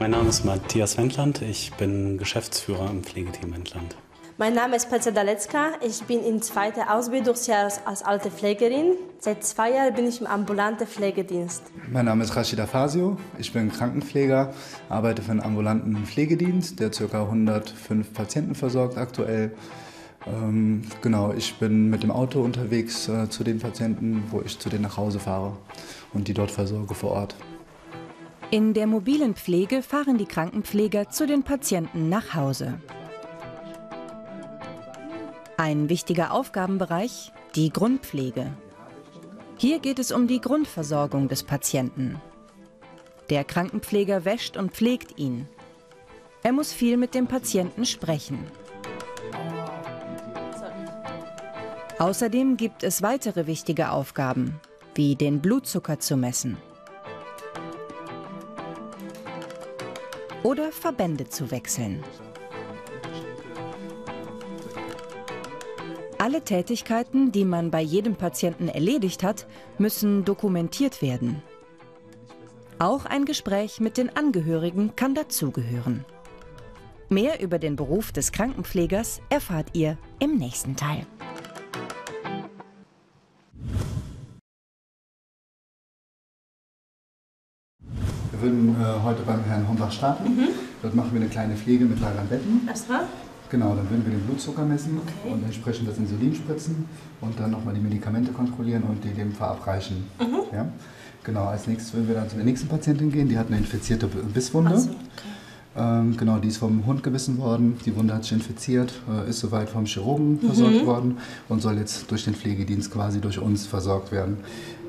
Mein Name ist Matthias Wendland. Ich bin Geschäftsführer im Pflegeteam Wendland. Mein Name ist Petra Dalecka. Ich bin im zweiten Ausbildungsjahr als alte Pflegerin. Seit zwei Jahren bin ich im ambulanten Pflegedienst. Mein Name ist Rashida Fasio. Ich bin Krankenpfleger, arbeite für einen ambulanten Pflegedienst, der ca. 105 Patienten versorgt aktuell. Ähm, genau, ich bin mit dem Auto unterwegs äh, zu den Patienten, wo ich zu denen nach Hause fahre und die dort versorge vor Ort. In der mobilen Pflege fahren die Krankenpfleger zu den Patienten nach Hause. Ein wichtiger Aufgabenbereich, die Grundpflege. Hier geht es um die Grundversorgung des Patienten. Der Krankenpfleger wäscht und pflegt ihn. Er muss viel mit dem Patienten sprechen. Außerdem gibt es weitere wichtige Aufgaben, wie den Blutzucker zu messen oder Verbände zu wechseln. Alle Tätigkeiten, die man bei jedem Patienten erledigt hat, müssen dokumentiert werden. Auch ein Gespräch mit den Angehörigen kann dazugehören. Mehr über den Beruf des Krankenpflegers erfahrt ihr im nächsten Teil. Äh, heute beim Herrn Hombach starten. Mhm. Dort machen wir eine kleine Pflege mit Lagern Betten. Erstmal? Genau, dann würden wir den Blutzucker messen Okay. und entsprechend das Insulin spritzen und dann nochmal die Medikamente kontrollieren und die dem verabreichen. Mhm. Ja? Genau, als nächstes würden wir dann zu der nächsten Patientin gehen, die hat eine infizierte Bisswunde. So, okay. Ähm, genau, die ist vom Hund gebissen worden, die Wunde hat sich infiziert, äh, ist soweit vom Chirurgen Mhm. versorgt worden und soll jetzt durch den Pflegedienst quasi durch uns versorgt werden,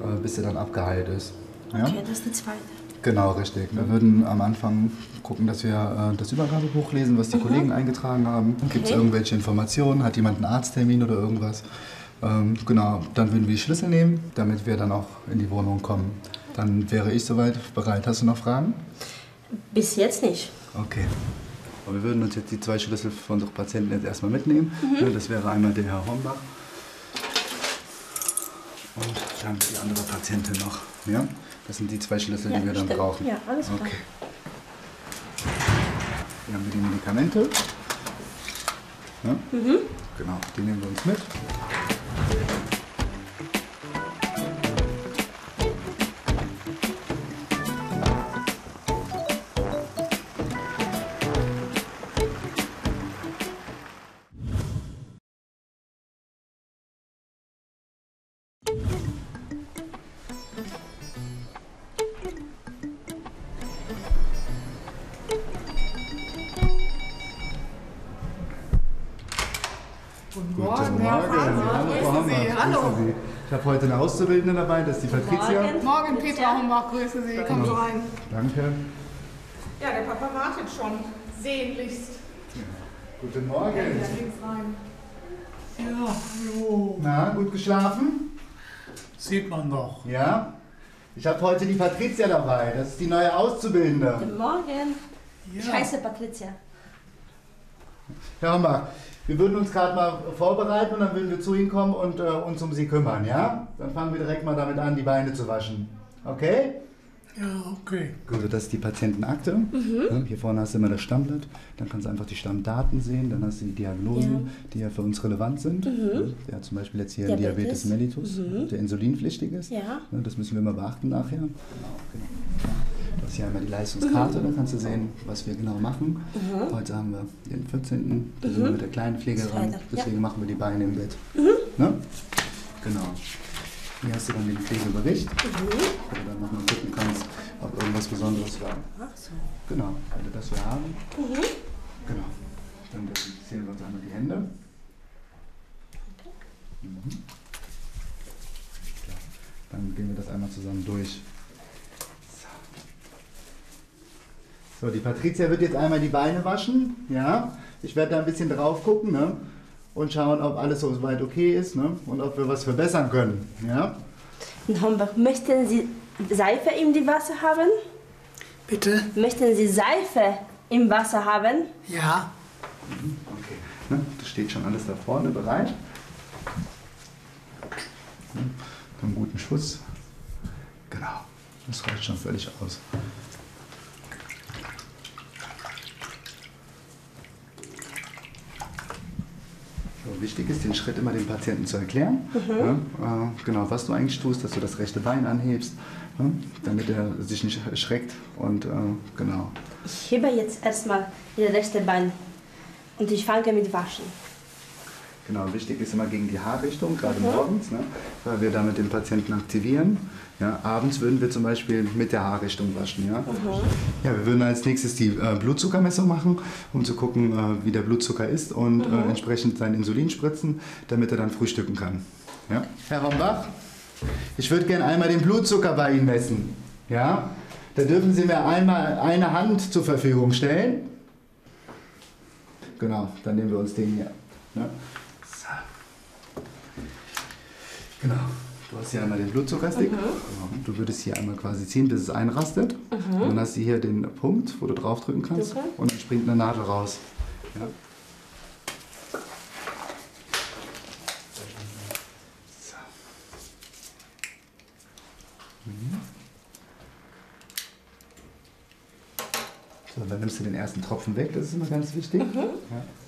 äh, bis sie dann abgeheilt ist. Ja? Okay, das ist die zweite. Genau, richtig. Wir würden am Anfang gucken, dass wir äh, das Übergabebuch lesen, was die Kollegen eingetragen haben. Gibt es Okay. irgendwelche Informationen? Hat jemand einen Arzttermin oder irgendwas? Ähm, genau, dann würden wir die Schlüssel nehmen, damit wir dann auch in die Wohnung kommen. Dann wäre ich soweit bereit. Hast du noch Fragen? Bis jetzt nicht. Okay. Aber wir würden uns jetzt die zwei Schlüssel von unseren Patienten jetzt erstmal mitnehmen. Ja, Das wäre einmal der Herr Hombach und dann die andere Patientin noch. Ja? Das sind die zwei Schlüssel, die wir dann stimmt. brauchen. Ja, alles klar. Okay. Hier haben wir die Medikamente. Ja? Mhm. Genau, die nehmen wir uns mit. Guten Guten Morgen, Herr Morgen. Faser. Hallo, Frau Grüße Hombach. Sie. Grüße Hallo. Sie. Ich habe heute eine Auszubildende dabei, das ist die Patricia. Morgen. Morgen, Petra Hombach. Grüße Sie. Kommen Sie rein. Danke. Ja, der Papa wartet schon. Sehnlichst. Guten Ja, Morgen. links rein. Ja, jo, Na, gut geschlafen? sieht man doch. Ja. Ich habe heute die Patricia dabei, das ist die neue Auszubildende. Guten Morgen. Ich Ja. heiße Patricia. Herr Hombach, wir würden uns gerade mal vorbereiten und dann würden wir zu Ihnen kommen und äh, uns um Sie kümmern, ja? Dann fangen wir direkt mal damit an, die Beine zu waschen. Okay? Ja, okay. Gut, also das ist die Patientenakte. Ja, hier vorne hast du immer das Stammblatt. Dann kannst du einfach die Stammdaten sehen. Dann hast du die Diagnosen, die ja für uns relevant sind. Ja, der hat zum Beispiel jetzt hier Diabetes. Diabetes, mellitus, der insulinpflichtig ist. Ja. Ja, das müssen wir immer beachten nachher. Genau, genau. Das ist hier einmal die Leistungskarte, da kannst du sehen, was wir genau machen. Heute haben wir den 14. Da sind wir mit der kleinen Pflege dran. Zweiter, Deswegen machen wir die Beine im Bett. Ne? Genau. Hier hast du dann den Pflegebericht, wo du dann nochmal gucken kannst, ob irgendwas Besonderes war. Ach so. Genau, wenn du das hier haben. Genau. Dann desinfizieren wir uns einmal die Hände. Mhm. Dann gehen wir das einmal zusammen durch. So. die Patricia wird jetzt einmal die Beine waschen. Ja, ich werde da ein bisschen drauf gucken ne? und schauen, ob alles so weit okay ist ne? und ob wir was verbessern können. Ja. Hombach, möchten Sie Seife in die Wasser haben? Bitte? Möchten Sie Seife im Wasser haben? Ja. Okay. Ne? Das steht schon alles da vorne bereit. Ne? Einen guten Schuss. Genau. Das reicht schon völlig aus. Wichtig ist, den Schritt immer dem Patienten zu erklären. Ja, äh, genau, was du eigentlich tust, dass du das rechte Bein anhebst, ja, damit er sich nicht erschreckt. Und äh, genau. Ich hebe jetzt erstmal das rechte Bein und ich fange mit Waschen. Genau, wichtig ist immer gegen die Haarrichtung, gerade morgens, ne, weil wir damit den Patienten aktivieren. Ja, abends würden wir zum Beispiel mit der Haarrichtung waschen. Ja? Ja, wir würden als nächstes die äh, Blutzuckermessung machen, um zu gucken, äh, wie der Blutzucker ist und äh, entsprechend sein Insulin spritzen, damit er dann frühstücken kann. Ja? Herr Rombach, ich würde gerne einmal den Blutzucker bei Ihnen messen. Ja? Da dürfen Sie mir einmal eine Hand zur Verfügung stellen. Genau, dann nehmen wir uns den hier. Ne? So. Genau. Du hast hier einmal den Blutzuckerstick. Genau. Du würdest hier einmal quasi ziehen, bis es einrastet. Und dann hast du hier den Punkt, wo du draufdrücken kannst. Super. Und dann springt eine Nadel raus. Ja. Nimmst du den ersten Tropfen weg, das ist immer ganz wichtig. Ja,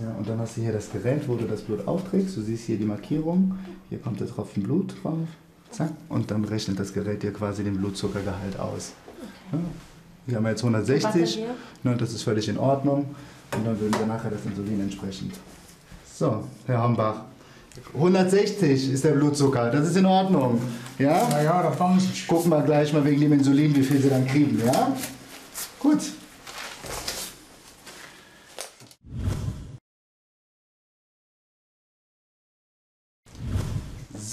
ja, und dann hast du hier das Gerät, wo du das Blut aufträgst. Du siehst hier die Markierung, hier kommt der Tropfen Blut drauf. Zack, und dann rechnet das Gerät dir quasi den Blutzuckergehalt aus. Ja, wir haben jetzt 160, Was denn hier? ne, das ist völlig in Ordnung. Und dann würden wir nachher das Insulin entsprechend. So, Herr Hombach, 160 ist der Blutzucker, das ist in Ordnung. Ja? Na ja, da fangen Sie Gucken wir gleich mal wegen dem Insulin, wie viel Sie dann kriegen, ja? Gut.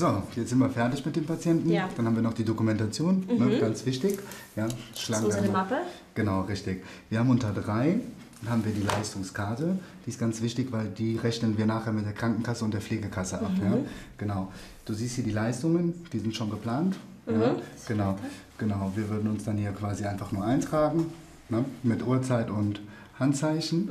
So, jetzt sind wir fertig mit dem Patienten. Ja. Dann haben wir noch die Dokumentation, ne, ganz wichtig. Ja, schlagen Das ist wir einmal- Mappe. Genau, richtig. Wir haben unter drei haben wir die Leistungskarte. Die ist ganz wichtig, weil die rechnen wir nachher mit der Krankenkasse und der Pflegekasse ab. Ja? Genau. Du siehst hier die Leistungen, die sind schon geplant. Ja? Genau, genau. Wir würden uns dann hier quasi einfach nur eintragen ne? mit Uhrzeit und Handzeichen,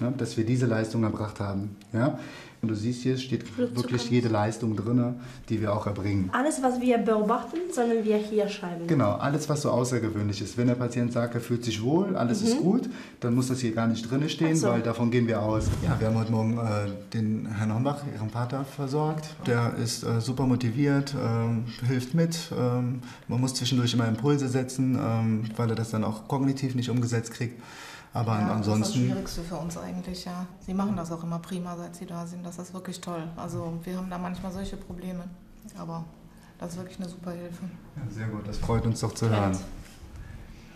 ne? dass wir diese Leistung erbracht haben. Ja? Und du siehst hier steht wirklich jede Leistung drin, die wir auch erbringen. Alles, was wir beobachten, sollen wir hier schreiben. Genau, alles, was so außergewöhnlich ist. Wenn der Patient sagt, er fühlt sich wohl, alles ist gut, dann muss das hier gar nicht drin stehen, so. weil davon gehen wir aus. Ja, wir haben heute Morgen äh, den Herrn Hombach, Ihren Vater, versorgt. Der ist äh, super motiviert, ähm, hilft mit. Ähm, man muss zwischendurch immer Impulse setzen, ähm, weil er das dann auch kognitiv nicht umgesetzt kriegt. Aber Ja, Das ist das ansonsten. Schwierigste für uns eigentlich, ja. Sie machen das auch immer prima, seit Sie da sind. Das ist wirklich toll. Also wir haben da manchmal solche Probleme. Aber das ist wirklich eine super Hilfe. Ja, sehr gut, das freut uns doch zu hören.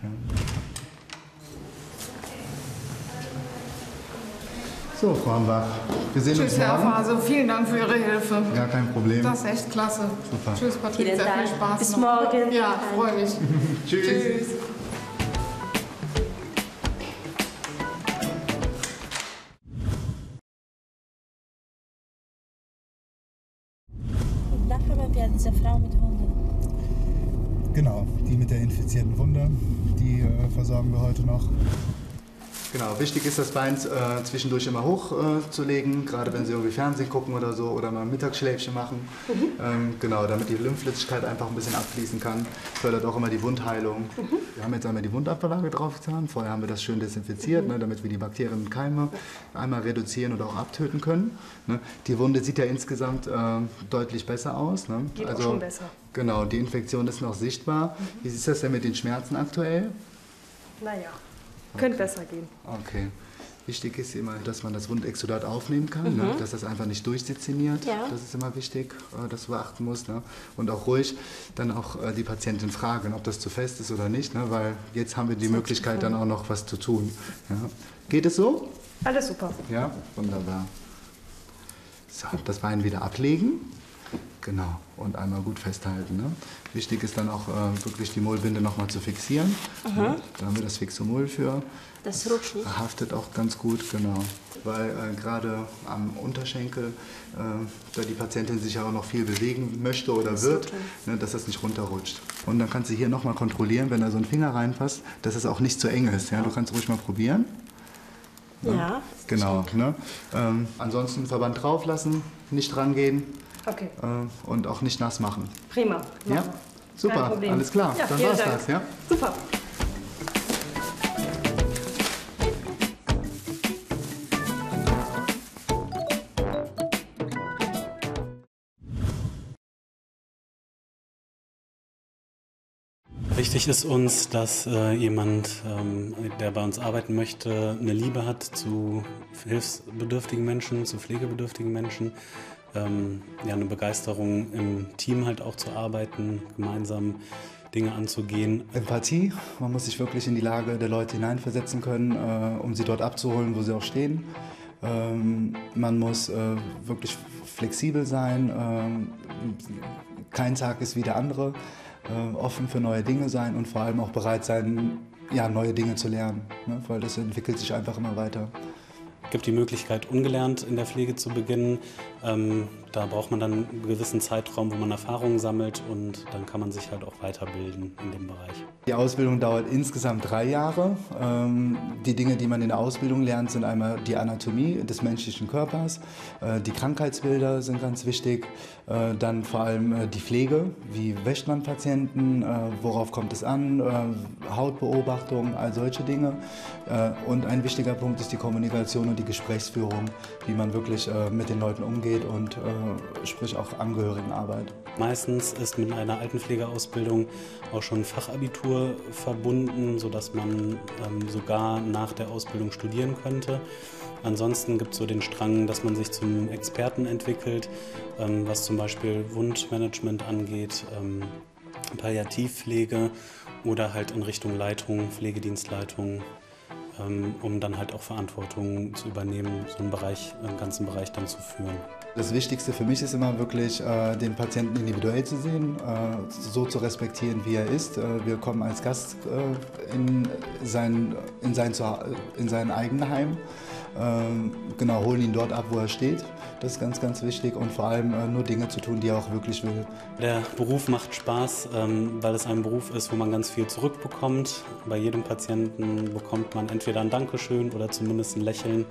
Ja. So, Frau Hombach, wir sehen Tschüss, uns Herr morgen. Fase. Vielen Dank für Ihre Hilfe. Ja, kein Problem. Das ist echt klasse. Super. Tschüss, Sehr viel Dank. Spaß Bis noch. morgen. Ja, freue mich. Tschüss. Tschüss. Da haben wir diese Frau mit Hunden. Genau, die mit der infizierten Wunde, die äh, versorgen wir heute noch. Genau, wichtig ist das Bein äh, zwischendurch immer hoch äh, zu legen, gerade wenn Sie irgendwie Fernsehen gucken oder so oder mal ein Mittagsschläfchen machen. Ähm, genau, damit die Lymphflüssigkeit einfach ein bisschen abfließen kann. Fördert auch immer die Wundheilung. Wir haben jetzt einmal die Wundablage draufgetan. Vorher haben wir das schön desinfiziert, ne, damit wir die Bakterien und Keime einmal reduzieren oder auch abtöten können. Ne. Die Wunde sieht ja insgesamt äh, deutlich besser aus. Ne. Geht auch schon besser. Genau, die Infektion ist noch sichtbar. Wie ist das denn mit den Schmerzen aktuell? Naja, könnte besser gehen. Okay. Wichtig ist immer, dass man das Wundexudat aufnehmen kann, ne? dass das einfach nicht durchseziniert. Ja. Das ist immer wichtig, äh, dass du beachten musst. Ne? Und auch ruhig dann auch äh, die Patientin fragen, ob das zu fest ist oder nicht, ne? weil jetzt haben wir die Möglichkeit dann auch noch was zu tun. Ja? Geht es so? Alles super. Ja, wunderbar. So, das Bein wieder ablegen. Genau, und einmal gut festhalten. Ne? Wichtig ist dann auch äh, wirklich die Mullbinde nochmal zu fixieren. Ne? Da haben wir das Fixomul für. Das rutscht nicht. Haftet auch ganz gut, genau. Weil äh, gerade am Unterschenkel, äh, da die Patientin sich ja auch noch viel bewegen möchte oder wird, ne, dass das nicht runterrutscht. Und dann kannst du hier nochmal kontrollieren, wenn da so ein Finger reinpasst, dass es auch nicht zu eng ist. Ja? Du kannst ruhig mal probieren. Ja. Genau. Ne? Ähm, ansonsten Verband drauf lassen, nicht rangehen Okay. Äh, und auch nicht nass machen. Prima. Machen. Ja? Super, alles klar. Ja, Dann war's Dank. das, ja? Super. Wichtig ist uns, dass äh, jemand, ähm, der bei uns arbeiten möchte, eine Liebe hat zu hilfsbedürftigen Menschen, zu pflegebedürftigen Menschen ähm, ja, eine Begeisterung im Team halt auch zu arbeiten, gemeinsam Dinge anzugehen. Empathie, man muss sich wirklich in die Lage der Leute hineinversetzen können, äh, um sie dort abzuholen, wo sie auch stehen. Ähm, man muss äh, wirklich flexibel sein, ähm, kein Tag ist wie der andere, äh, offen für neue Dinge sein und vor allem auch bereit sein, ja, neue Dinge zu lernen, ne? weil das entwickelt sich einfach immer weiter. Gibt die Möglichkeit, ungelernt in der Pflege zu beginnen. Ähm, da braucht man dann einen gewissen Zeitraum, wo man Erfahrungen sammelt und dann kann man sich halt auch weiterbilden in dem Bereich. Die Ausbildung dauert insgesamt drei Jahre. Ähm, die Dinge, die man in der Ausbildung lernt, sind einmal die Anatomie des menschlichen Körpers, äh, die Krankheitsbilder sind ganz wichtig, äh, dann vor allem äh, die Pflege, wie wäscht man Patienten, worauf kommt es an, Hautbeobachtung, all solche Dinge. Und ein wichtiger Punkt ist die Kommunikation und die Gesprächsführung, wie man wirklich mit den Leuten umgeht und sprich auch Angehörigenarbeit. Meistens ist mit einer Altenpflegeausbildung auch schon Fachabitur verbunden, sodass man ähm, sogar nach der Ausbildung studieren könnte. Ansonsten gibt es so den Strang, dass man sich zum Experten entwickelt, ähm, was zum Beispiel Wundmanagement angeht, ähm, Palliativpflege oder halt in Richtung Leitung, Pflegedienstleitung, um dann halt auch Verantwortung zu übernehmen, so einen Bereich, einen ganzen Bereich dann zu führen. Das Wichtigste für mich ist immer wirklich, äh, den Patienten individuell zu sehen, äh, so zu respektieren, wie er ist. Äh, wir kommen als Gast in sein, in sein, in sein Eigenheim. Ähm, genau, holen ihn dort ab, wo er steht. Das ist ganz, ganz wichtig und vor allem nur Dinge zu tun, die er auch wirklich will. Der Beruf macht Spaß, ähm, weil es ein Beruf ist, wo man ganz viel zurückbekommt. Bei jedem Patienten bekommt man entweder ein Dankeschön oder zumindest ein Lächeln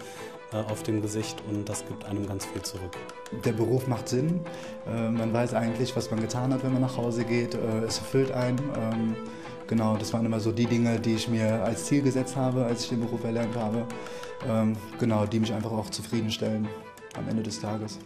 auf dem Gesicht und das gibt einem ganz viel zurück. Der Beruf macht Sinn. Äh, man weiß eigentlich, was man getan hat, wenn man nach Hause geht. Äh, es erfüllt einen. Genau, das waren immer so die Dinge, die ich mir als Ziel gesetzt habe, als ich den Beruf erlernt habe. Ähm, genau, die mich einfach auch zufriedenstellen am Ende des Tages.